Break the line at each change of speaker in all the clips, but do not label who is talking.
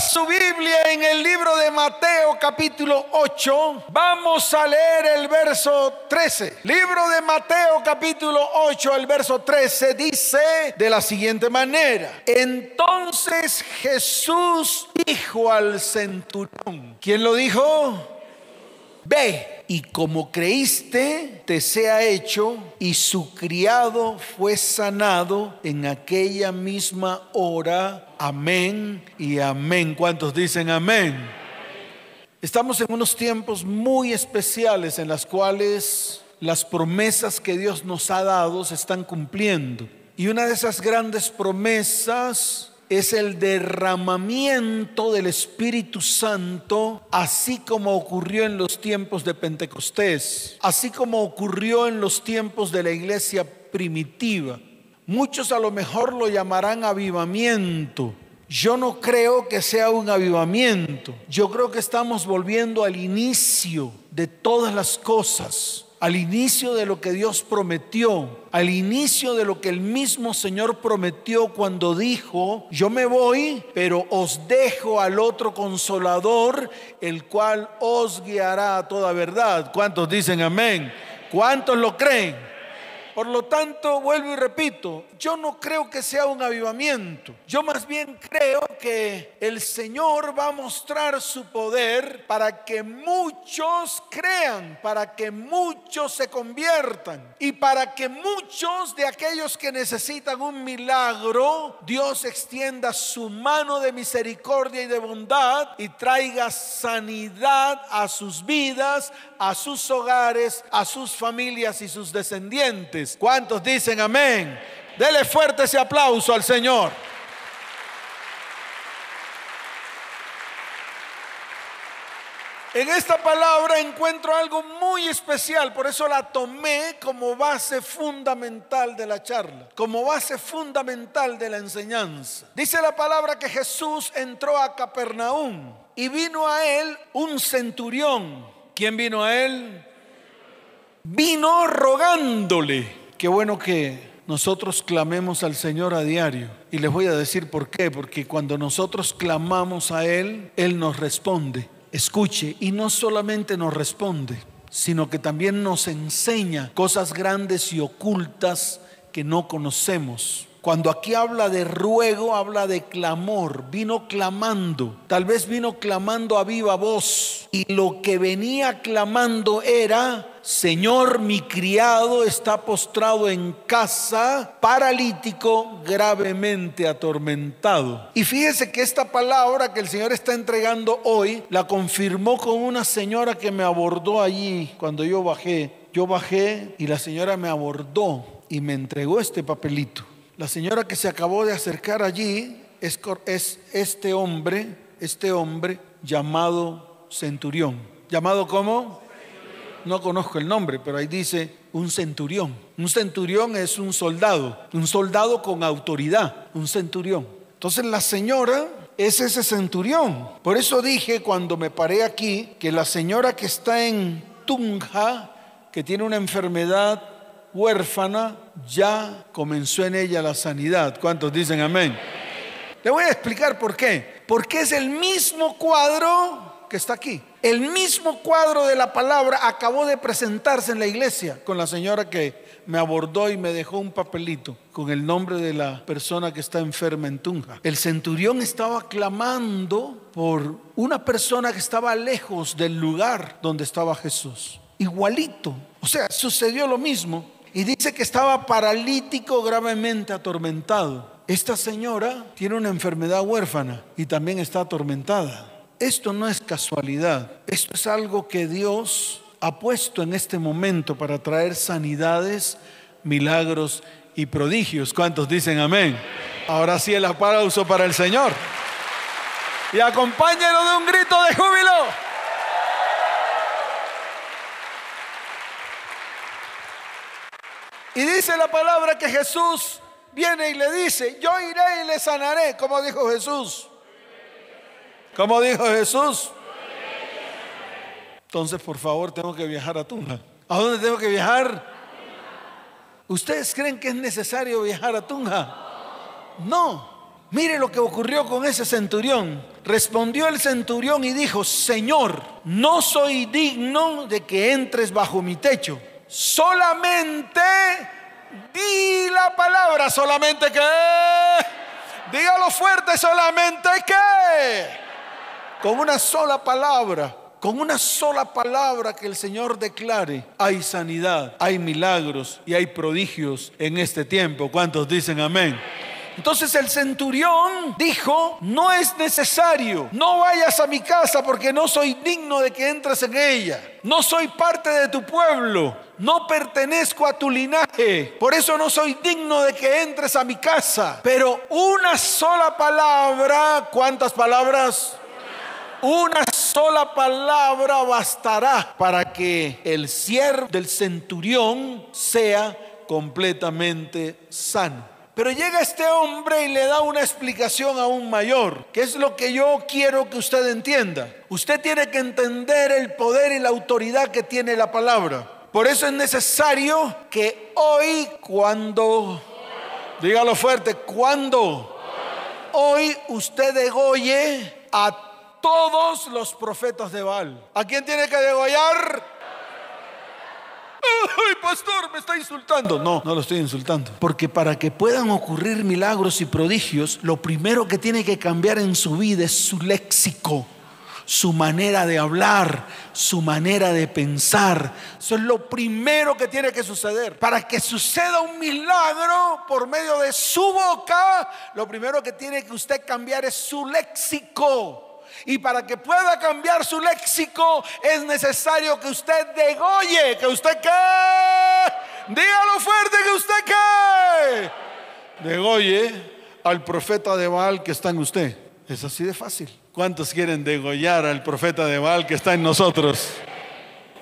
Su Biblia en el libro de Mateo capítulo 8. Vamos a leer el verso 13. Libro de Mateo capítulo 8, el verso 13 dice de la siguiente manera. Entonces Jesús dijo al centurión. ¿Quién lo dijo? Ve y como creíste, te sea hecho. Y su criado fue sanado en aquella misma hora. Amén y amén. ¿Cuántos dicen amén? Estamos en unos tiempos muy especiales en las cuales las promesas que Dios nos ha dado se están cumpliendo. Y una de esas grandes promesas es el derramamiento del Espíritu Santo, así como ocurrió en los tiempos de Pentecostés, así como ocurrió en los tiempos de la iglesia primitiva. Muchos a lo mejor lo llamarán avivamiento. Yo no creo que sea un avivamiento. Yo creo que estamos volviendo al inicio de todas las cosas al inicio de lo que Dios prometió, al inicio de lo que el mismo Señor prometió cuando dijo, yo me voy, pero os dejo al otro consolador, el cual os guiará a toda verdad. ¿Cuántos dicen amén? ¿Cuántos lo creen? Por lo tanto, vuelvo y repito, yo no creo que sea un avivamiento. Yo más bien creo que el Señor va a mostrar su poder para que muchos crean, para que muchos se conviertan y para que muchos de aquellos que necesitan un milagro, Dios extienda su mano de misericordia y de bondad y traiga sanidad a sus vidas, a sus hogares, a sus familias y sus descendientes. ¿Cuántos dicen amén? Dele fuerte ese aplauso al Señor. En esta palabra encuentro algo muy especial, por eso la tomé como base fundamental de la charla, como base fundamental de la enseñanza. Dice la palabra que Jesús entró a Capernaum y vino a él un centurión. ¿Quién vino a él? Vino rogándole Qué bueno que nosotros clamemos al Señor a diario. Y les voy a decir por qué. Porque cuando nosotros clamamos a Él, Él nos responde. Escuche, y no solamente nos responde, sino que también nos enseña cosas grandes y ocultas que no conocemos. Cuando aquí habla de ruego, habla de clamor. Vino clamando. Tal vez vino clamando a viva voz. Y lo que venía clamando era, Señor, mi criado está postrado en casa, paralítico, gravemente atormentado. Y fíjese que esta palabra que el Señor está entregando hoy, la confirmó con una señora que me abordó allí cuando yo bajé. Yo bajé y la señora me abordó y me entregó este papelito. La señora que se acabó de acercar allí es, es este hombre, este hombre llamado centurión. ¿Llamado cómo? No conozco el nombre, pero ahí dice un centurión. Un centurión es un soldado, un soldado con autoridad, un centurión. Entonces la señora es ese centurión. Por eso dije cuando me paré aquí que la señora que está en Tunja, que tiene una enfermedad huérfana, ya comenzó en ella la sanidad. ¿Cuántos dicen amén? Le voy a explicar por qué. Porque es el mismo cuadro que está aquí. El mismo cuadro de la palabra acabó de presentarse en la iglesia con la señora que me abordó y me dejó un papelito con el nombre de la persona que está enferma en Tunja. El centurión estaba clamando por una persona que estaba lejos del lugar donde estaba Jesús. Igualito. O sea, sucedió lo mismo. Y dice que estaba paralítico gravemente atormentado. Esta señora tiene una enfermedad huérfana y también está atormentada. Esto no es casualidad, esto es algo que Dios ha puesto en este momento para traer sanidades, milagros y prodigios. ¿Cuántos dicen amén? Ahora sí el aplauso para el Señor. Y acompáñelo de un grito de júbilo. Y dice la palabra que Jesús viene y le dice, yo iré y le sanaré, como dijo Jesús. Como dijo Jesús. Entonces, por favor, tengo que viajar a Tunja. ¿A dónde tengo que viajar? ¿Ustedes creen que es necesario viajar a Tunja? No. Mire lo que ocurrió con ese centurión. Respondió el centurión y dijo, Señor, no soy digno de que entres bajo mi techo. Solamente di la palabra, solamente que... Dígalo fuerte, solamente que... Con una sola palabra con una sola palabra que el Señor declare, hay sanidad, hay milagros y hay prodigios en este tiempo. ¿Cuántos dicen amén? Entonces el centurión dijo, no es necesario, no vayas a mi casa porque no soy digno de que entres en ella. No soy parte de tu pueblo, no pertenezco a tu linaje, por eso no soy digno de que entres a mi casa. Pero una sola palabra, ¿cuántas palabras? Una sola palabra bastará para que el siervo del centurión sea completamente sano. Pero llega este hombre y le da una explicación aún mayor, que es lo que yo quiero que usted entienda. Usted tiene que entender el poder y la autoridad que tiene la palabra. Por eso es necesario que hoy, cuando, dígalo fuerte, cuando hoy usted degolle a todos los profetas de Baal. ¿A quién tiene que degollar? Ay, pastor, me está insultando. No, no lo estoy insultando. Porque para que puedan ocurrir milagros y prodigios, lo primero que tiene que cambiar en su vida es su léxico su manera de hablar, su manera de pensar. Eso es lo primero que tiene que suceder. Para que suceda un milagro por medio de su boca, lo primero que tiene que usted cambiar es su léxico. Y para que pueda cambiar su léxico es necesario que usted degolle, que usted qué. Dígalo fuerte que usted qué. Degolle al profeta de Baal que está en usted. Es así de fácil. ¿Cuántos quieren degollar al profeta de Baal que está en nosotros?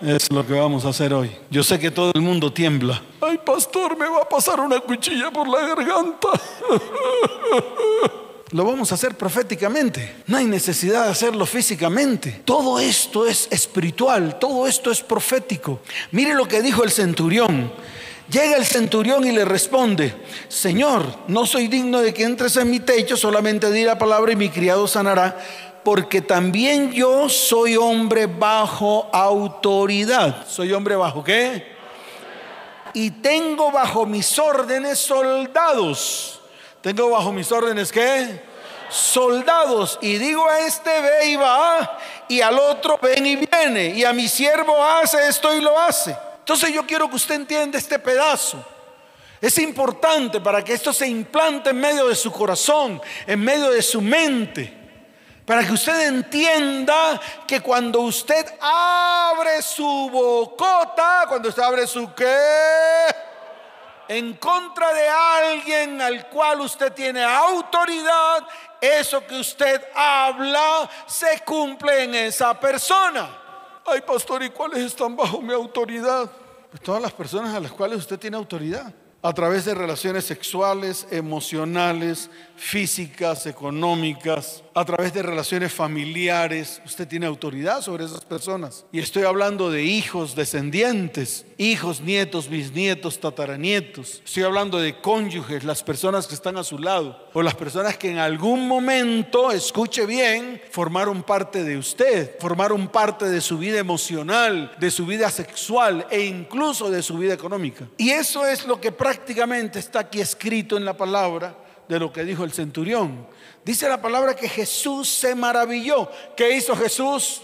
Es lo que vamos a hacer hoy. Yo sé que todo el mundo tiembla. Ay, pastor, me va a pasar una cuchilla por la garganta. lo vamos a hacer proféticamente. No hay necesidad de hacerlo físicamente. Todo esto es espiritual, todo esto es profético. Mire lo que dijo el centurión. Llega el centurión y le responde, Señor, no soy digno de que entres en mi techo, solamente di la palabra y mi criado sanará, porque también yo soy hombre bajo autoridad. ¿Soy hombre bajo qué? Y tengo bajo mis órdenes soldados tengo bajo mis órdenes qué? Soldados. Y digo a este ve y va, y al otro ven y viene, y a mi siervo hace esto y lo hace. Entonces yo quiero que usted entienda este pedazo. Es importante para que esto se implante en medio de su corazón, en medio de su mente. Para que usted entienda que cuando usted abre su bocota, cuando usted abre su qué, en contra de alguien al cual usted tiene autoridad, eso que usted habla se cumple en esa persona. Ay, pastor, ¿y cuáles están bajo mi autoridad? Pues todas las personas a las cuales usted tiene autoridad a través de relaciones sexuales, emocionales, físicas, económicas, a través de relaciones familiares. Usted tiene autoridad sobre esas personas. Y estoy hablando de hijos, descendientes, hijos, nietos, bisnietos, tataranietos. Estoy hablando de cónyuges, las personas que están a su lado, o las personas que en algún momento, escuche bien, formaron parte de usted, formaron parte de su vida emocional, de su vida sexual e incluso de su vida económica. Y eso es lo que prácticamente está aquí escrito en la palabra de lo que dijo el centurión. Dice la palabra que Jesús se maravilló. ¿Qué hizo Jesús?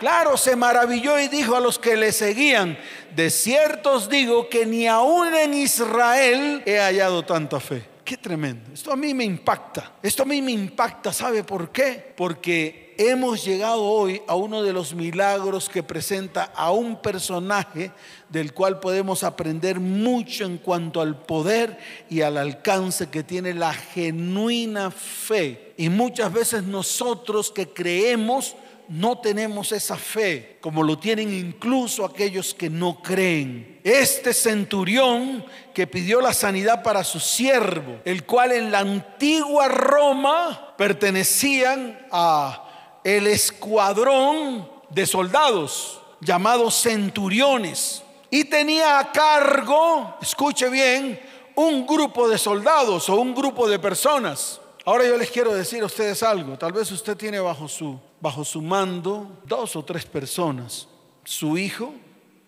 Claro, se maravilló y dijo a los que le seguían, de cierto os digo que ni aún en Israel he hallado tanta fe. Qué tremendo. Esto a mí me impacta. Esto a mí me impacta. ¿Sabe por qué? Porque hemos llegado hoy a uno de los milagros que presenta a un personaje del cual podemos aprender mucho en cuanto al poder y al alcance que tiene la genuina fe. Y muchas veces nosotros que creemos no tenemos esa fe, como lo tienen incluso aquellos que no creen. Este centurión que pidió la sanidad para su siervo, el cual en la antigua Roma pertenecían a el escuadrón de soldados llamados centuriones y tenía a cargo, escuche bien, un grupo de soldados o un grupo de personas. Ahora yo les quiero decir a ustedes algo. Tal vez usted tiene bajo su, bajo su mando dos o tres personas. Su hijo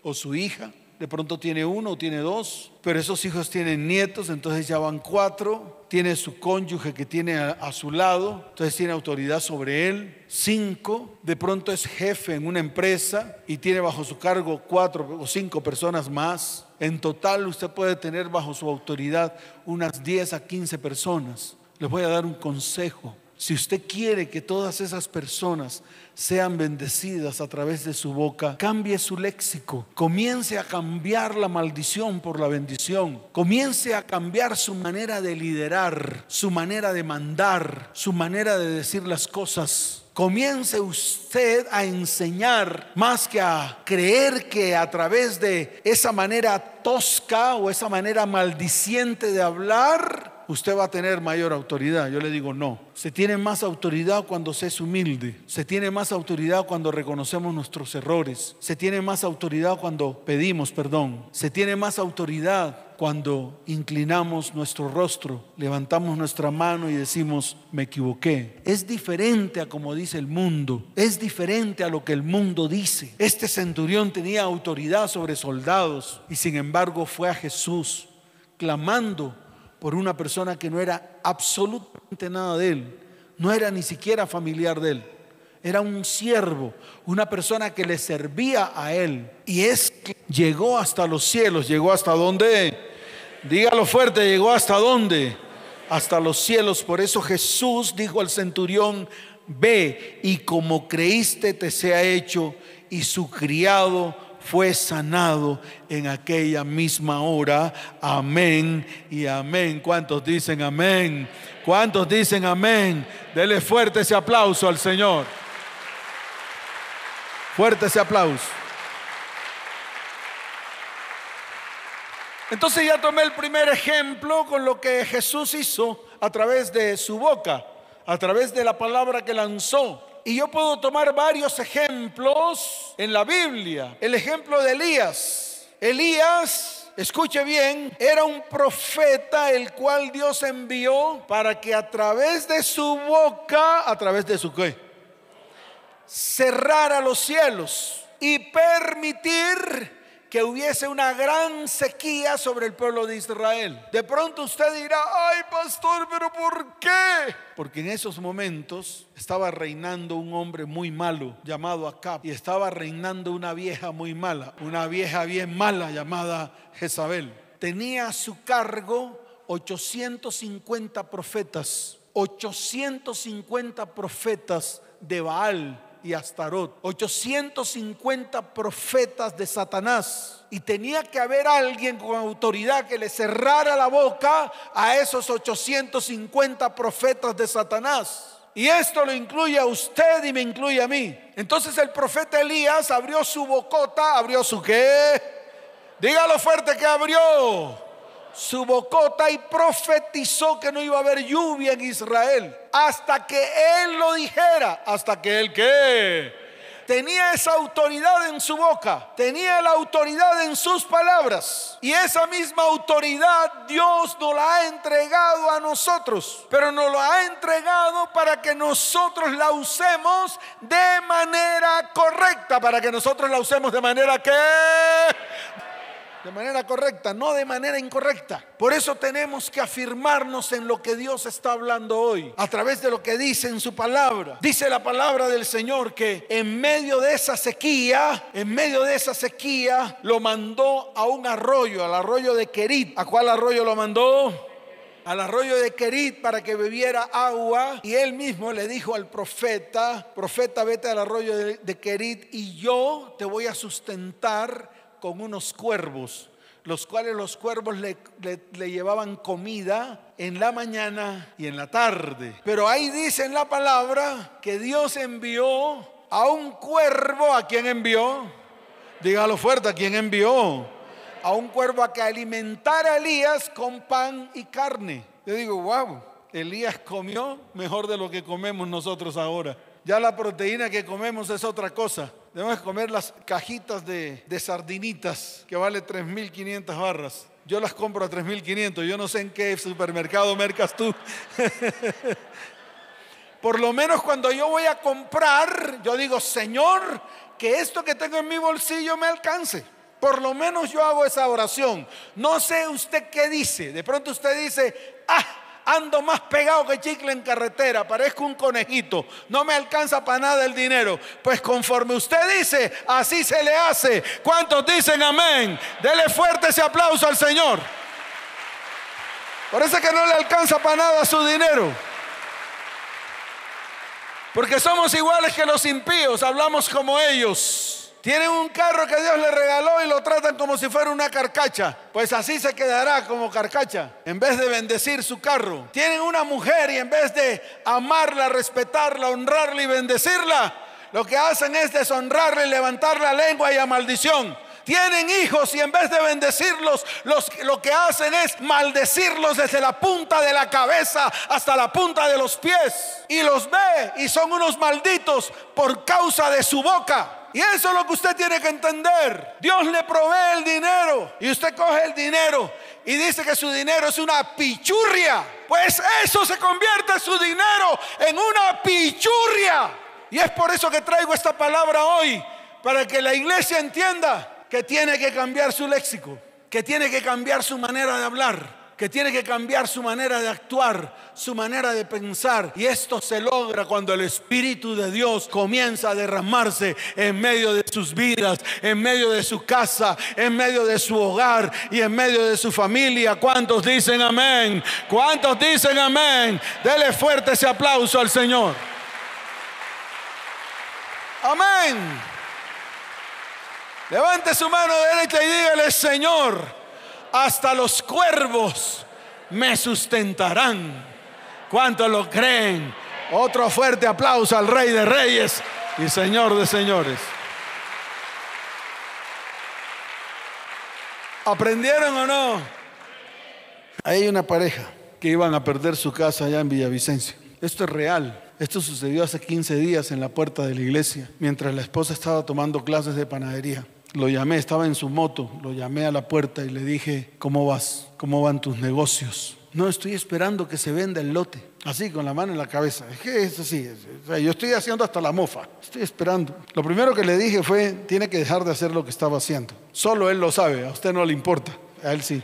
o su hija. De pronto tiene uno o tiene dos. Pero esos hijos tienen nietos, entonces ya van cuatro. Tiene su cónyuge que tiene a, su lado, entonces tiene autoridad sobre él. Cinco. De pronto es jefe en una empresa y tiene bajo su cargo cuatro o cinco personas más. En total usted puede tener bajo su autoridad unas 10 a 15 personas. Les voy a dar un consejo. Si usted quiere que todas esas personas sean bendecidas a través de su boca, cambie su léxico. Comience a cambiar la maldición por la bendición. Comience a cambiar su manera de liderar, su manera de mandar, su manera de decir las cosas. Comience usted a enseñar más que a creer que a través de esa manera tosca o esa manera maldiciente de hablar, usted va a tener mayor autoridad. Yo le digo no. Se tiene más autoridad cuando se es humilde. Se tiene más autoridad cuando reconocemos nuestros errores. Se tiene más autoridad cuando pedimos perdón. Se tiene más autoridad cuando inclinamos nuestro rostro, levantamos nuestra mano y decimos, me equivoqué. Es diferente a como dice el mundo, es diferente a lo que el mundo dice. Este centurión tenía autoridad sobre soldados y sin embargo fue a Jesús clamando por una persona que no era absolutamente nada de él, no era ni siquiera familiar de él. Era un siervo, una persona que le servía a él. Y es que llegó hasta los cielos, llegó hasta donde, dígalo fuerte, llegó hasta dónde, hasta los cielos. Por eso Jesús dijo al centurión, ve y como creíste te sea hecho. Y su criado fue sanado en aquella misma hora. Amén y amén. ¿Cuántos dicen amén? ¿Cuántos dicen amén? Dele fuerte ese aplauso al Señor. Fuerte ese aplauso. Entonces ya tomé el primer ejemplo con lo que Jesús hizo a través de su boca, a través de la palabra que lanzó. Y yo puedo tomar varios ejemplos en la Biblia. El ejemplo de Elías. Elías, escuche bien, era un profeta el cual Dios envió para que a través de su boca, a través de su qué, cerrara los cielos y permitir que hubiese una gran sequía sobre el pueblo de Israel. De pronto usted dirá, ay pastor, pero ¿por qué? Porque en esos momentos estaba reinando un hombre muy malo llamado Acab y estaba reinando una vieja muy mala, una vieja bien mala llamada Jezabel. Tenía a su cargo 850 profetas, 850 profetas de Baal y Astarot, 850 profetas de Satanás. Y tenía que haber alguien con autoridad que le cerrara la boca a esos 850 profetas de Satanás. Y esto lo incluye a usted y me incluye a mí. Entonces el profeta Elías abrió su bocota, abrió su qué. Dígalo fuerte que abrió su bocota y profetizó que no iba a haber lluvia en Israel hasta que él lo dijera, hasta que él qué. Tenía esa autoridad en su boca, tenía la autoridad en sus palabras. Y esa misma autoridad Dios nos la ha entregado a nosotros, pero nos la ha entregado para que nosotros la usemos de manera correcta, para que nosotros la usemos de manera que de manera correcta, no de manera incorrecta. Por eso tenemos que afirmarnos en lo que Dios está hablando hoy, a través de lo que dice en su palabra. Dice la palabra del Señor que en medio de esa sequía, en medio de esa sequía, lo mandó a un arroyo, al arroyo de Querit. ¿A cuál arroyo lo mandó? al arroyo de Querit para que bebiera agua y él mismo le dijo al profeta, profeta vete al arroyo de, Querit y yo te voy a sustentar con unos cuervos, los cuales los cuervos le, llevaban comida en la mañana y en la tarde. Pero ahí dice en la palabra que Dios envió a un cuervo, ¿a quién envió? Dígalo fuerte, ¿a quién envió? A un cuervo a que alimentara a Elías con pan y carne. Yo digo, wow, Elías comió mejor de lo que comemos nosotros ahora. Ya la proteína que comemos es otra cosa. Debemos comer las cajitas de, sardinitas que vale 3.500 barras. Yo las compro a 3.500. Yo no sé en qué supermercado mercas tú. Por lo menos cuando yo voy a comprar, yo digo, Señor, que esto que tengo en mi bolsillo me alcance. Por lo menos yo hago esa oración. No sé usted qué dice. De pronto usted dice, ah, ando más pegado que chicle en carretera, parezco un conejito, no me alcanza para nada el dinero. Pues conforme usted dice, así se le hace. ¿Cuántos dicen amén? Dele fuerte ese aplauso al Señor. Parece que no le alcanza para nada su dinero. Porque somos iguales que los impíos, hablamos como ellos. Tienen un carro que Dios le regaló y lo tratan como si fuera una carcacha. Pues así se quedará como carcacha, en vez de bendecir su carro. Tienen una mujer y en vez de amarla, respetarla, honrarla y bendecirla, lo que hacen es deshonrarla y levantar la lengua y a maldición. Tienen hijos y en vez de bendecirlos, lo que hacen es maldecirlos desde la punta de la cabeza hasta la punta de los pies. Y los ve y son unos malditos por causa de su boca. Y eso es lo que usted tiene que entender. Dios le provee el dinero y usted coge el dinero y dice que su dinero es una pichurria. Pues eso se convierte su dinero en una pichurria. Y es por eso que traigo esta palabra hoy, para que la iglesia entienda que tiene que cambiar su léxico, que tiene que cambiar su manera de hablar que tiene que cambiar su manera de actuar, su manera de pensar. Y esto se logra cuando el Espíritu de Dios comienza a derramarse en medio de sus vidas, en medio de su casa, en medio de su hogar y en medio de su familia. ¿Cuántos dicen amén? ¿Cuántos dicen amén? Dele fuerte ese aplauso al Señor. Amén. Levante su mano derecha y dígale, Señor hasta los cuervos me sustentarán. ¿Cuántos lo creen? Otro fuerte aplauso al Rey de Reyes y Señor de Señores. ¿Aprendieron o no? Hay una pareja que iban a perder su casa allá en Villavicencio. Esto es real. Esto sucedió hace 15 días en la puerta de la iglesia, mientras la esposa estaba tomando clases de panadería. Lo llamé, estaba en su moto, lo llamé a la puerta y le dije, ¿cómo vas? ¿Cómo van tus negocios? No, estoy esperando que se venda el lote. Así, con la mano en la cabeza. Es que es así. yo estoy haciendo hasta la mofa. Estoy esperando. Lo primero que le dije fue, tiene que dejar de hacer lo que estaba haciendo. Solo él lo sabe, a usted no le importa. A él sí.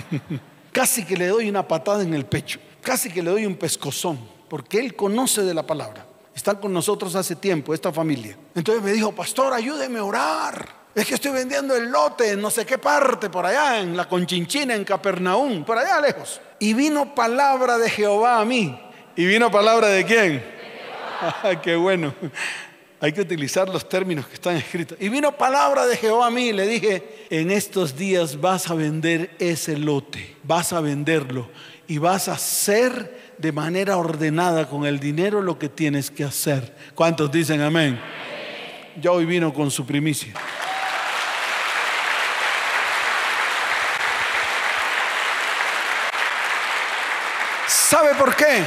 Casi que le doy una patada en el pecho. Casi que le doy un pescozón. Porque él conoce de la palabra. Están con nosotros hace tiempo, esta familia. Entonces me dijo, pastor, ayúdeme a orar. Es que estoy vendiendo el lote en no sé qué parte, por allá, en la Conchinchina, en Capernaum, por allá lejos. Y vino palabra de Jehová a mí. ¿Y vino palabra de quién? qué bueno. Hay que utilizar los términos que están escritos. Y vino palabra de Jehová a mí y le dije, en estos días vas a vender ese lote, vas a venderlo y vas a hacer de manera ordenada con el dinero lo que tienes que hacer. ¿Cuántos dicen amén? Ya hoy vino con su primicia. ¿Sabe por qué?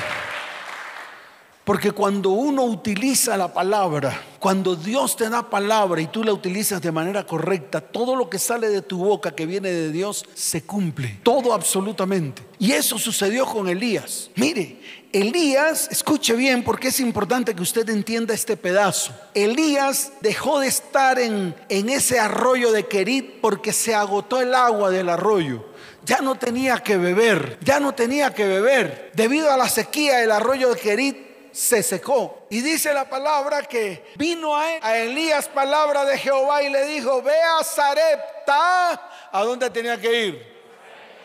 Porque cuando uno utiliza la palabra, cuando Dios te da palabra y tú la utilizas de manera correcta, todo lo que sale de tu boca que viene de Dios se cumple. Todo absolutamente. Y eso sucedió con Elías. Mire, Elías, escuche bien porque es importante que usted entienda este pedazo. Elías dejó de estar en, en ese arroyo de Querit porque se agotó el agua del arroyo ya no tenía que beber, ya no tenía que beber. Debido a la sequía, el arroyo de Querit se secó. Y dice la palabra que vino a, Elías palabra de Jehová y le dijo, ve a Zarepta. ¿A dónde tenía que ir?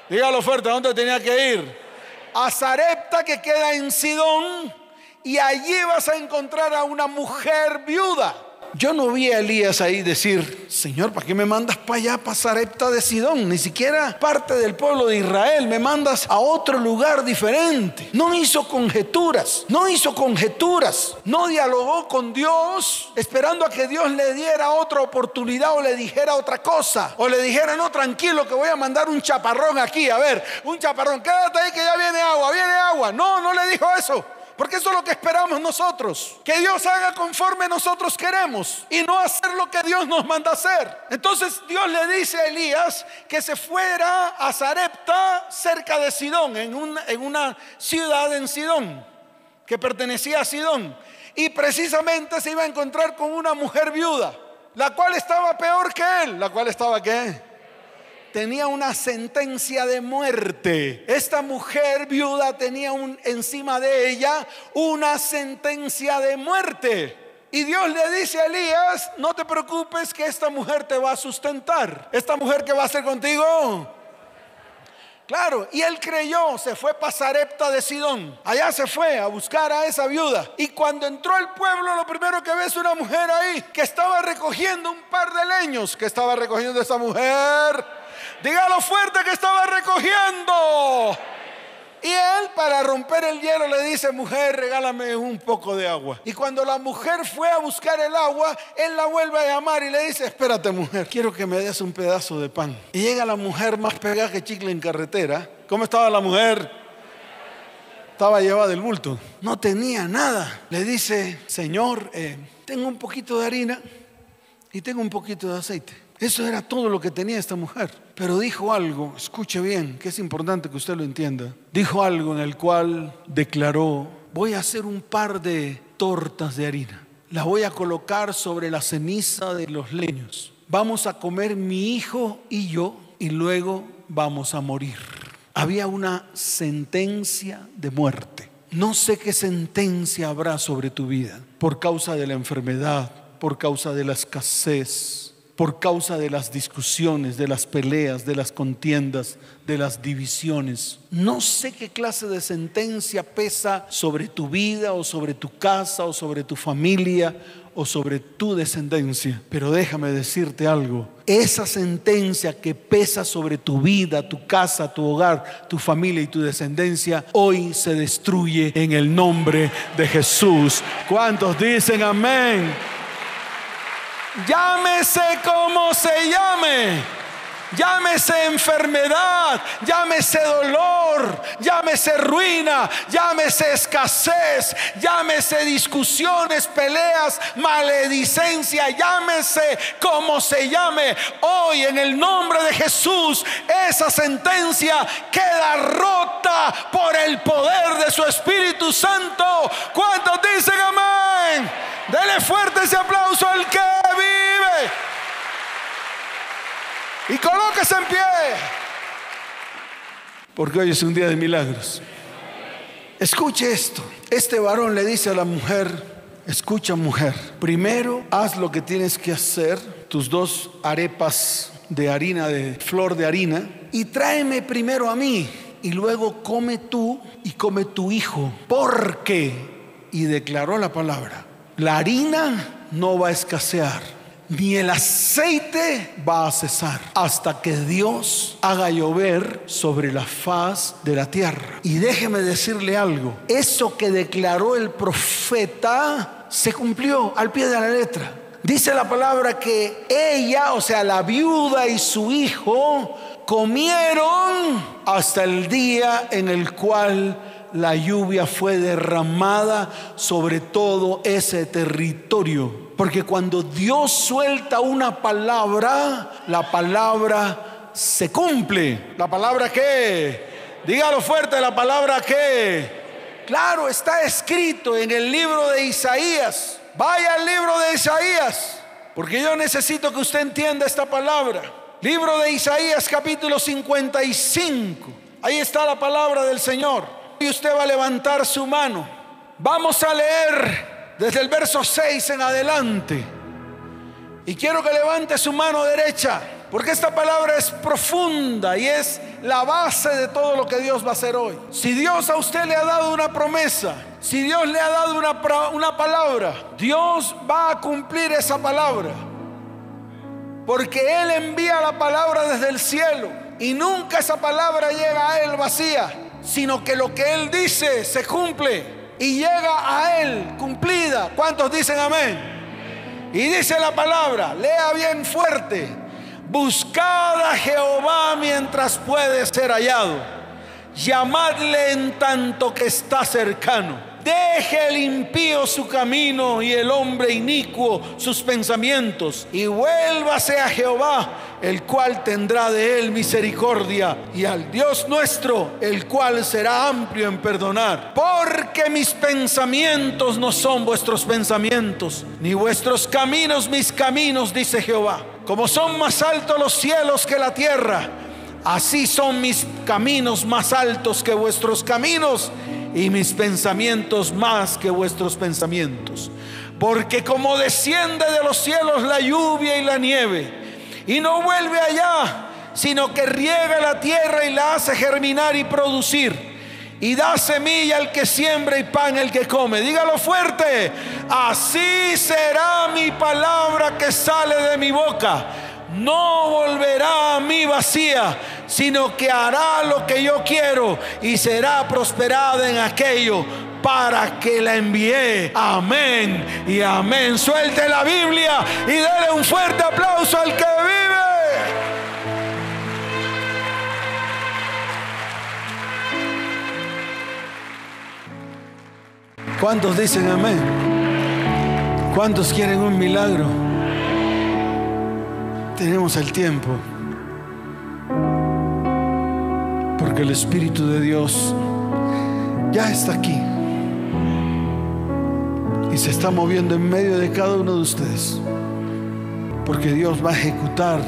Dígalo fuerte, ¿a dónde tenía que ir? A Zarepta que queda en Sidón y allí vas a encontrar a una mujer viuda yo no vi a Elías ahí decir, Señor, ¿para qué me mandas para allá, para Sarepta de Sidón? Ni siquiera parte del pueblo de Israel, me mandas a otro lugar diferente. No hizo conjeturas, no hizo conjeturas, no dialogó con Dios esperando a que Dios le diera otra oportunidad o le dijera otra cosa. O le dijera, no, tranquilo, que voy a mandar un chaparrón aquí, a ver, un chaparrón, quédate ahí que ya viene agua, viene agua. No, no le dijo eso. Porque eso es lo que esperamos nosotros. Que Dios haga conforme nosotros queremos y no hacer lo que Dios nos manda hacer. Entonces Dios le dice a Elías que se fuera a Zarepta cerca de Sidón, en una, en una ciudad en Sidón, que pertenecía a Sidón. Y precisamente se iba a encontrar con una mujer viuda, la cual estaba peor que él. ¿La cual estaba qué? Tenía una sentencia de muerte. Esta mujer viuda tenía un, encima de ella una sentencia de muerte. Y Dios le dice a Elías, no te preocupes que esta mujer te va a sustentar. Esta mujer que va a ser contigo. Claro, y él creyó, se fue para Sarepta de Sidón. Allá se fue a buscar a esa viuda. Y cuando entró al pueblo, lo primero que ve es una mujer ahí que estaba recogiendo un par de leños. que estaba recogiendo esa mujer? Dígalo fuerte que estaba recogiendo. Y él, para romper el hielo, le dice, mujer, regálame un poco de agua. Y cuando la mujer fue a buscar el agua, él la vuelve a llamar y le dice, espérate mujer, quiero que me des un pedazo de pan. Y llega la mujer más pegada que chicle en carretera. ¿Cómo estaba la mujer? Estaba llevada del bulto. No tenía nada. Le dice, Señor, eh, tengo un poquito de harina y tengo un poquito de aceite. Eso era todo lo que tenía esta mujer. Pero dijo algo, escuche bien, que es importante que usted lo entienda. Dijo algo en el cual declaró, voy a hacer un par de tortas de harina. Las voy a colocar sobre la ceniza de los leños. Vamos a comer mi hijo y yo y luego vamos a morir. Había una sentencia de muerte. No sé qué sentencia habrá sobre tu vida por causa de la enfermedad, por causa de la escasez, por causa de las discusiones, de las peleas, de las contiendas, de las divisiones. No sé qué clase de sentencia pesa sobre tu vida o sobre tu casa o sobre tu familia o sobre tu descendencia. Pero déjame decirte algo. Esa sentencia que pesa sobre tu vida, tu casa, tu hogar, tu familia y tu descendencia, hoy se destruye en el nombre de Jesús. ¿Cuántos dicen amén? Llámese como se llame. Llámese enfermedad, llámese dolor, llámese ruina, llámese escasez, llámese discusiones, peleas, maledicencia, llámese como se llame. Hoy en el nombre de Jesús, esa sentencia queda rota por el poder de su Espíritu Santo. ¿Cuántos dicen amén? Dele fuerte ese aplauso al que vive. Y colóquese en pie. Porque hoy es un día de milagros. Escuche esto. Este varón le dice a la mujer, escucha mujer, primero haz lo que tienes que hacer, tus dos arepas de harina, de flor de harina, y tráeme primero a mí, y luego come tú y come tu hijo, porque, y declaró la palabra, la harina no va a escasear, ni el aceite va a cesar hasta que Dios haga llover sobre la faz de la tierra. Y déjeme decirle algo, eso que declaró el profeta se cumplió al pie de la letra. Dice la palabra que ella, o sea, la viuda y su hijo, comieron hasta el día en el cual la lluvia fue derramada sobre todo ese territorio. Porque cuando Dios suelta una palabra, la palabra se cumple. ¿La palabra qué? Dígalo fuerte, la palabra qué. Claro, está escrito en el libro de Isaías. Vaya al libro de Isaías, porque yo necesito que usted entienda esta palabra. Libro de Isaías capítulo 55. Ahí está la palabra del Señor usted va a levantar su mano. Vamos a leer desde el verso 6 en adelante. Y quiero que levante su mano derecha, porque esta palabra es profunda y es la base de todo lo que Dios va a hacer hoy. Si Dios a usted le ha dado una promesa, si Dios le ha dado una, una palabra, Dios va a cumplir esa palabra. Porque Él envía la palabra desde el cielo y nunca esa palabra llega a Él vacía sino que lo que Él dice se cumple y llega a Él cumplida. ¿Cuántos dicen amén? Y dice la palabra, lea bien fuerte, buscad a Jehová mientras puede ser hallado, llamadle en tanto que está cercano. Deje el impío su camino y el hombre inicuo sus pensamientos y vuélvase a Jehová, el cual tendrá de él misericordia y al Dios nuestro, el cual será amplio en perdonar. Porque mis pensamientos no son vuestros pensamientos, ni vuestros caminos mis caminos, dice Jehová. Como son más altos los cielos que la tierra, así son mis caminos más altos que vuestros caminos y mis pensamientos más que vuestros pensamientos. Porque como desciende de los cielos la lluvia y la nieve, y no vuelve allá, sino que riega la tierra y la hace germinar y producir, y da semilla al que siembra y pan al que come. Dígalo fuerte, así será mi palabra que sale de mi boca. No volverá a mí vacía, sino que hará lo que yo quiero y será prosperada en aquello para que la envié. Amén y amén. Suelte la Biblia y dele un fuerte aplauso al que vive. ¿Cuántos dicen amén? ¿Cuántos quieren un milagro? Tenemos el tiempo. porque el Espíritu de Dios ya está aquí y se está moviendo en medio de cada uno de ustedes, porque Dios va a ejecutar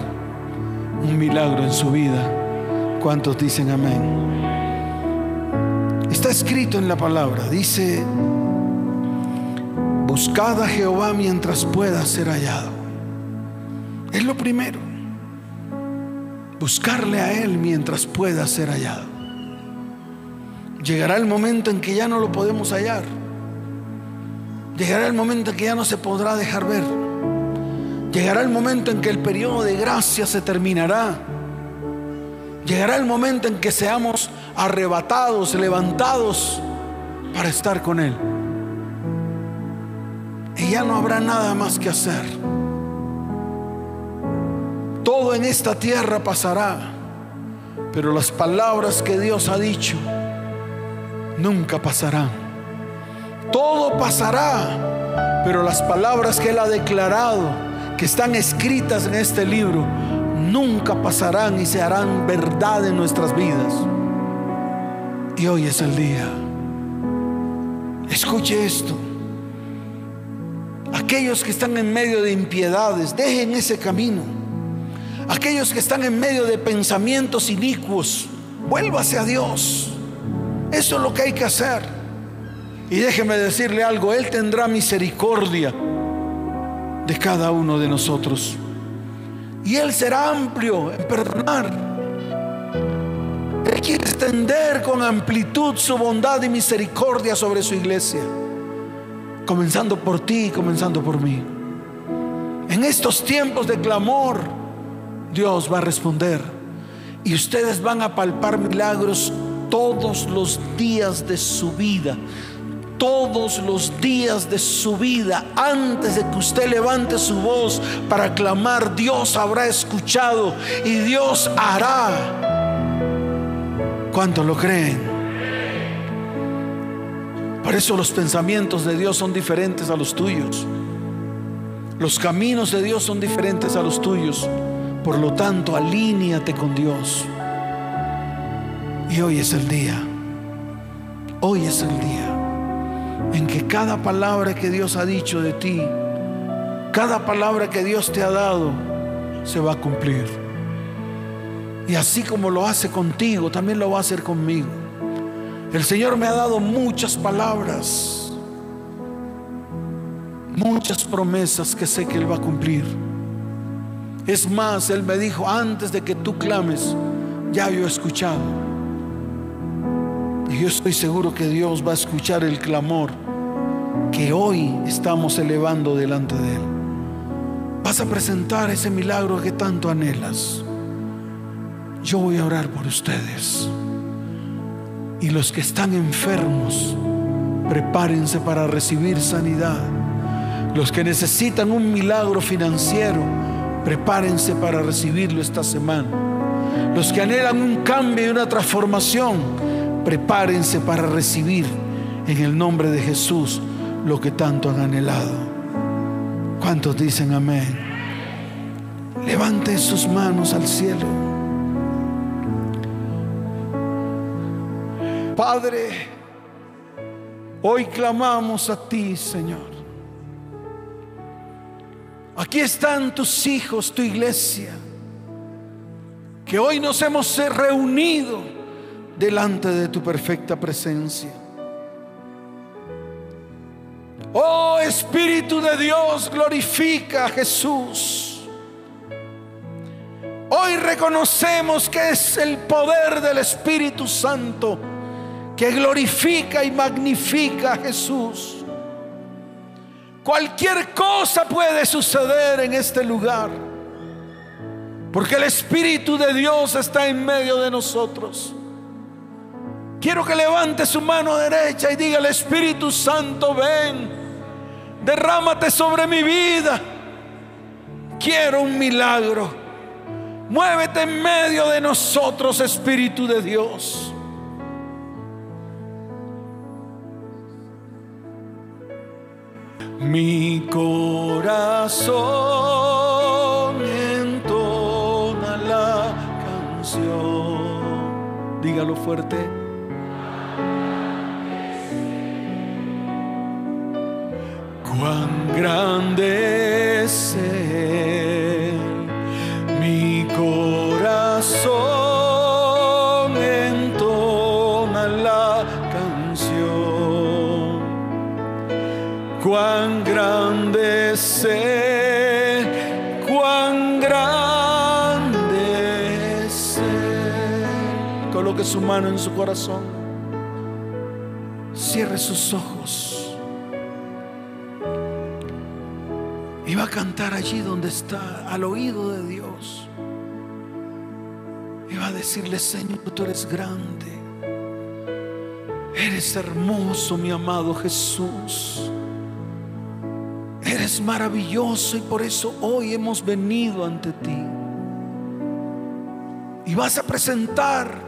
un milagro en su vida. ¿Cuántos dicen amén? Está escrito en la palabra, dice, buscad a Jehová mientras pueda ser hallado. Es lo primero buscarle a Él mientras pueda ser hallado. Llegará el momento en que ya no lo podemos hallar. Llegará el momento en que ya no se podrá dejar ver. Llegará el momento en que el periodo de gracia se terminará. Llegará el momento en que seamos arrebatados, levantados para estar con Él. Y ya no habrá nada más que hacer. Todo en esta tierra pasará, pero las palabras que Dios ha dicho nunca pasarán. Todo pasará, pero las palabras que Él ha declarado, que están escritas en este libro, nunca pasarán y se harán verdad en nuestras vidas. Y hoy es el día. Escuche esto. Aquellos que están en medio de impiedades, dejen ese camino aquellos que están en medio de pensamientos inicuos, vuélvase a Dios. Eso es lo que hay que hacer. Y déjeme decirle algo, Él tendrá misericordia de cada uno de nosotros. Y Él será amplio en perdonar. Él quiere extender con amplitud su bondad y misericordia sobre su iglesia. Comenzando por ti y comenzando por mí. En estos tiempos de clamor, Dios va a responder. Y ustedes van a palpar milagros todos los días de su vida. Todos los días de su vida, antes de que usted levante su voz para clamar, Dios habrá escuchado y Dios hará. ¿Cuánto lo creen? Por eso los pensamientos de Dios son diferentes a los tuyos. Los caminos de Dios son diferentes a los tuyos. Por lo tanto, alíñate con Dios. Y hoy es el día. Hoy es el día en que cada palabra que Dios ha dicho de ti, cada palabra que Dios te ha dado, se va a cumplir. Y así como lo hace contigo, también lo va a hacer conmigo. El Señor me ha dado muchas palabras, muchas promesas que sé que Él va a cumplir. Es más, Él me dijo, antes de que tú clames, ya yo he escuchado. Y yo estoy seguro que Dios va a escuchar el clamor que hoy estamos elevando delante de Él. Vas a presentar ese milagro que tanto anhelas. Yo voy a orar por ustedes. Y los que están enfermos, prepárense para recibir sanidad. Los que necesitan un milagro financiero, prepárense para recibirlo esta semana. Los que anhelan un cambio y una transformación, prepárense para recibir en el nombre de Jesús lo que tanto han anhelado. ¿Cuántos dicen amén? Levante sus manos al cielo. Padre, hoy clamamos a ti, Señor. Aquí están tus hijos, tu iglesia, que hoy nos hemos reunido delante de tu perfecta presencia. Oh Espíritu de Dios, glorifica a Jesús. Hoy reconocemos que es el poder del Espíritu Santo que glorifica y magnifica a Jesús. Cualquier cosa puede suceder en este lugar. Porque el Espíritu de Dios está en medio de nosotros. Quiero que levante su mano derecha y diga, el Espíritu Santo, ven, derrámate sobre mi vida. Quiero un milagro. Muévete en medio de nosotros, Espíritu de Dios. Mi corazón entona la canción. Dígalo fuerte. Cuán grande es Él, mi corazón su mano en su corazón. Cierre sus ojos. Y va a cantar allí donde está, al oído de Dios. Y va a decirle, Señor, tú eres grande. Eres hermoso, mi amado Jesús. Eres maravilloso y por eso hoy hemos venido ante ti. Y vas a presentar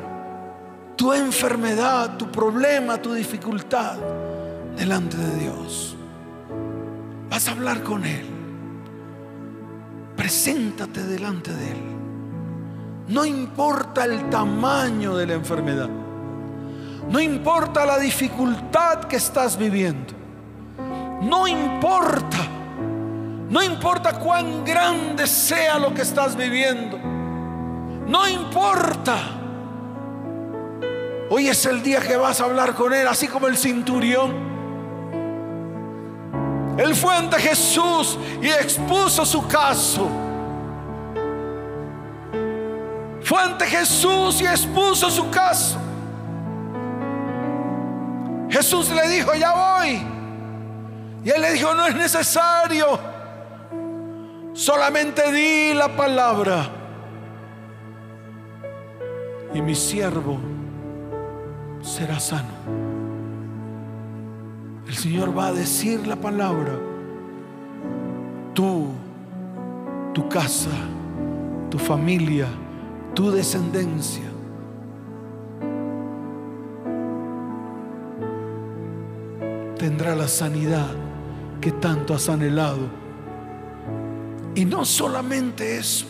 tu enfermedad, tu problema, tu dificultad delante de Dios. Vas a hablar con Él. Preséntate delante de Él. No importa el tamaño de la enfermedad. No importa la dificultad que estás viviendo. No importa. No importa cuán grande sea lo que estás viviendo. No importa. Hoy es el día que vas a hablar con Él, así como el cinturión. Él fue ante Jesús y expuso su caso. Fue ante Jesús y expuso su caso. Jesús le dijo, ya voy. Y él le dijo, no es necesario. Solamente di la palabra. Y mi siervo será sano. El Señor va a decir la palabra. Tú, tu casa, tu familia, tu descendencia. Tendrá la sanidad que tanto has anhelado. Y no solamente eso,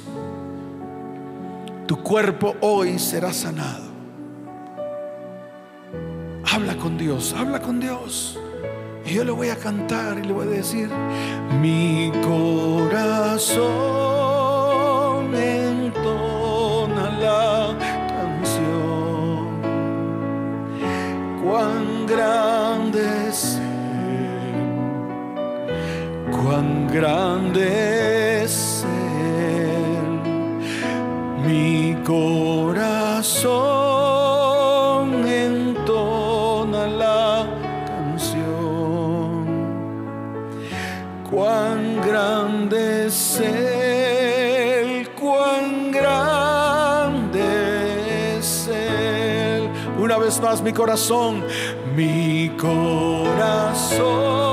tu cuerpo hoy será sanado. Dios, habla con Dios. Y yo le voy a cantar y le voy a decir, mi corazón entona la canción. Cuán grande es cuán grande mi corazón, mi corazón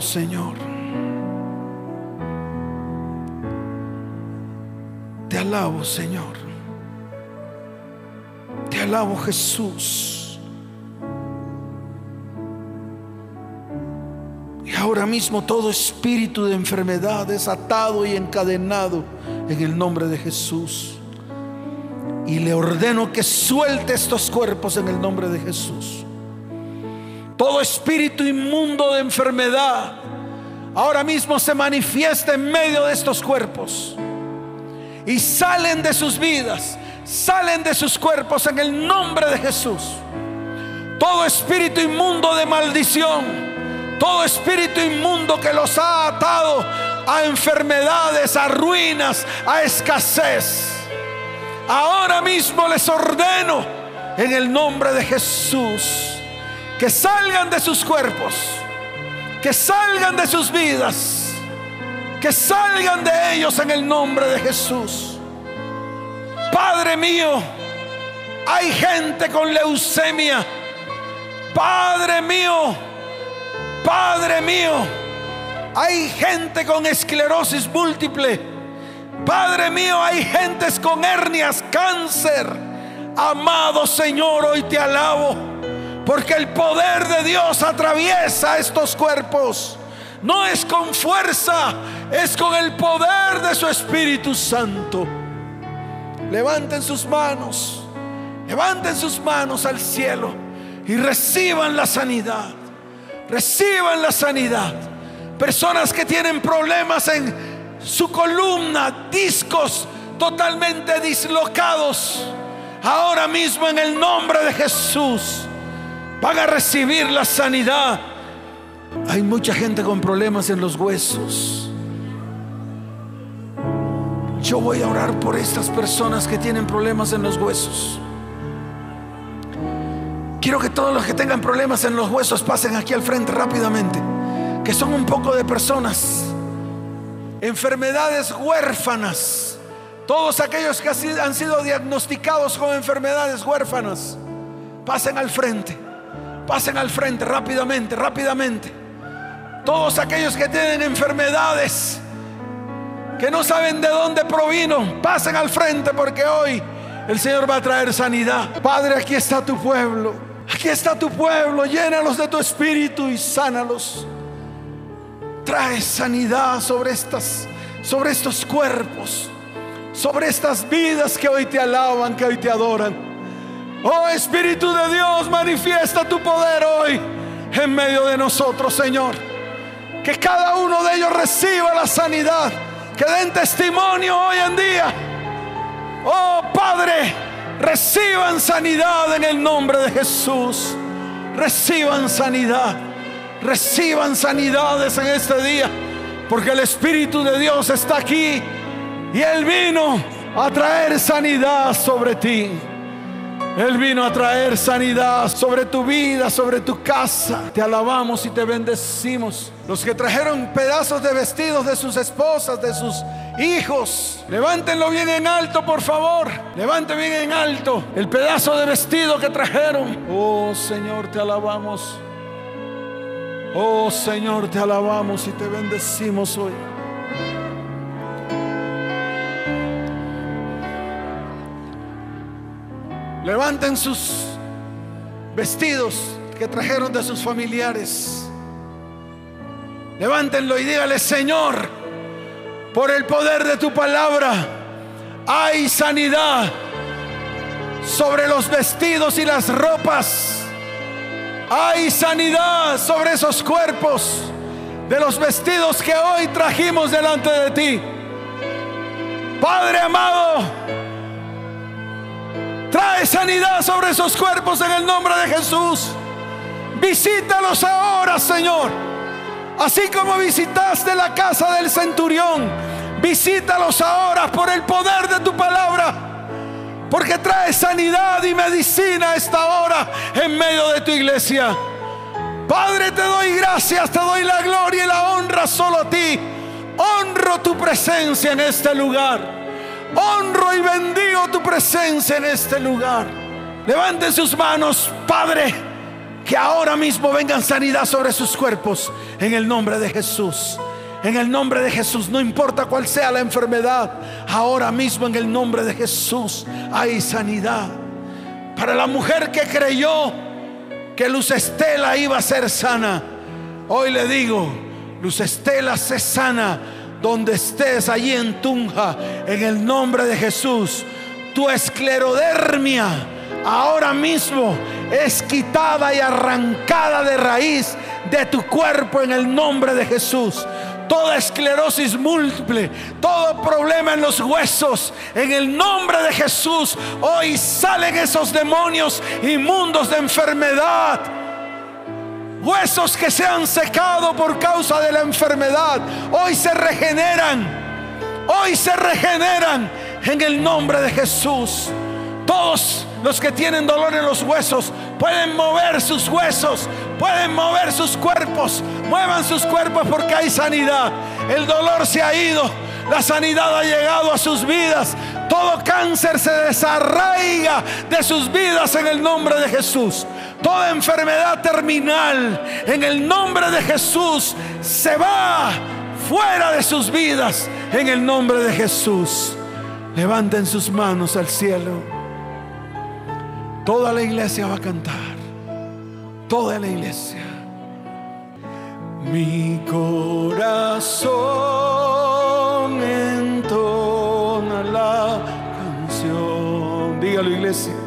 Señor. Te alabo, Señor. Te alabo, Jesús. Y ahora mismo todo espíritu de enfermedad es atado y encadenado en el nombre de Jesús. Y le ordeno que suelte estos cuerpos en el nombre de Jesús todo espíritu inmundo de enfermedad ahora mismo se manifiesta en medio de estos cuerpos y salen de sus vidas, salen de sus cuerpos en el nombre de Jesús. Todo espíritu inmundo de maldición, todo espíritu inmundo que los ha atado a enfermedades, a ruinas, a escasez. Ahora mismo les ordeno en el nombre de Jesús que salgan de sus cuerpos, que salgan de sus vidas, que salgan de ellos en el nombre de Jesús. Padre mío, hay gente con leucemia. Padre mío, Padre mío, hay gente con esclerosis múltiple. Padre mío, hay gentes con hernias, cáncer. Amado Señor, hoy te alabo porque el poder de Dios atraviesa estos cuerpos. No es con fuerza, es con el poder de su Espíritu Santo. Levanten sus manos, levanten sus manos al cielo y reciban la sanidad. Reciban la sanidad. Personas que tienen problemas en su columna, discos totalmente dislocados. Ahora mismo en el nombre de Jesús van a recibir la sanidad. Hay mucha gente con problemas en los huesos. Yo voy a orar por estas personas que tienen problemas en los huesos. Quiero que todos los que tengan problemas en los huesos pasen aquí al frente rápidamente. Que son un poco de personas. Enfermedades huérfanas. Todos aquellos que han sido diagnosticados con enfermedades huérfanas. Pasen al frente. Pasen al frente rápidamente, rápidamente. Todos aquellos que tienen enfermedades, que no saben de dónde provino, pasen al frente porque hoy el Señor va a traer sanidad. Padre, aquí está tu pueblo. Aquí está tu pueblo. Llénalos de tu espíritu y sánalos. Trae sanidad sobre estas sobre estos cuerpos, sobre estas vidas que hoy te alaban, que hoy te adoran. Oh Espíritu de Dios, manifiesta tu poder hoy en medio de nosotros, Señor. Que cada uno de ellos reciba la sanidad. Que den testimonio hoy en día. Oh Padre, reciban sanidad en el nombre de Jesús. Reciban sanidad. Reciban sanidades en este día. Porque el Espíritu de Dios está aquí. Y Él vino a traer sanidad sobre ti. Él vino a traer sanidad sobre tu vida, sobre tu casa. Te alabamos y te bendecimos. Los que trajeron pedazos de vestidos de sus esposas, de sus hijos, levántenlo bien en alto, por favor. Levanten bien en alto el pedazo de vestido que trajeron. Oh Señor, te alabamos. Oh Señor, te alabamos y te bendecimos hoy. Levanten sus vestidos que trajeron de sus familiares. Levántenlo y dígale, Señor, por el poder de tu palabra, hay sanidad sobre los vestidos y las ropas. Hay sanidad sobre esos cuerpos de los vestidos que hoy trajimos delante de ti. Padre amado, Trae sanidad sobre esos cuerpos en el nombre de Jesús. Visítalos ahora, Señor. Así como visitaste la casa del centurión, visítalos ahora por el poder de tu palabra. Porque trae sanidad y medicina a esta hora en medio de tu iglesia. Padre, te doy gracias, te doy la gloria y la honra solo a ti. Honro tu presencia en este lugar. Honro y bendigo tu presencia en este lugar. Levanten sus manos, Padre que ahora mismo vengan sanidad sobre sus cuerpos en el nombre de Jesús. En el nombre de Jesús, no importa cuál sea la enfermedad, ahora mismo en el nombre de Jesús hay sanidad. Para la mujer que creyó que Luz Estela iba a ser sana, hoy le digo, Luz Estela se sana donde estés allí en Tunja, en el nombre de Jesús. Tu esclerodermia ahora mismo es quitada y arrancada de raíz de tu cuerpo en el nombre de Jesús. Toda esclerosis múltiple, todo problema en los huesos, en el nombre de Jesús, hoy salen esos demonios inmundos de enfermedad. Huesos que se han secado por causa de la enfermedad, hoy se regeneran. Hoy se regeneran en el nombre de Jesús. Todos los que tienen dolor en los huesos pueden mover sus huesos, pueden mover sus cuerpos. Muevan sus cuerpos porque hay sanidad. El dolor se ha ido, la sanidad ha llegado a sus vidas. Todo cáncer se desarraiga de sus vidas en el nombre de Jesús. Toda enfermedad terminal en el nombre de Jesús se va fuera de sus vidas en el nombre de Jesús. Levanten sus manos al cielo. Toda la iglesia va a cantar. Toda la iglesia. Mi corazón entona la canción. Dígalo, iglesia.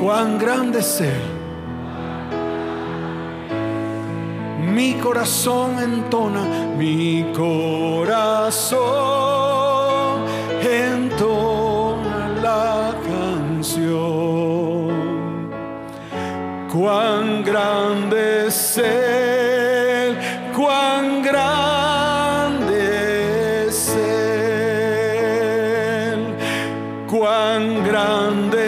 Cuán grande es Mi corazón entona, mi corazón entona Cuán grande es Él, cuán grande es Él, cuán grande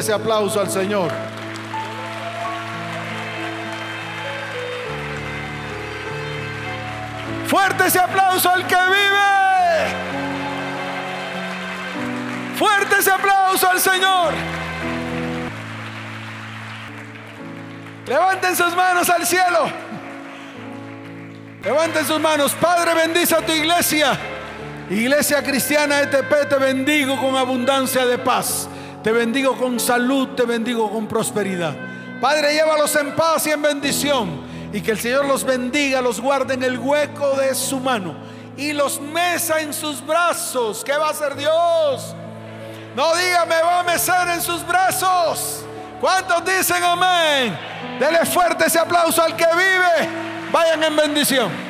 ese aplauso al Señor. Fuerte ese aplauso al que vive. Fuerte ese aplauso al Señor. Levanten sus manos al cielo. Levanten sus manos. Padre, bendice a tu iglesia. Iglesia cristiana ETP, te bendigo con abundancia de paz. Te bendigo con salud, te bendigo con prosperidad. Padre, llévalos en paz y en bendición. Y que el Señor los bendiga, los guarde en el hueco de su mano. Y los mesa en sus brazos. ¿Qué va a hacer Dios? No diga, me va a mesar en sus brazos. ¿Cuántos dicen amén? Dele fuerte ese aplauso al que vive. Vayan en bendición.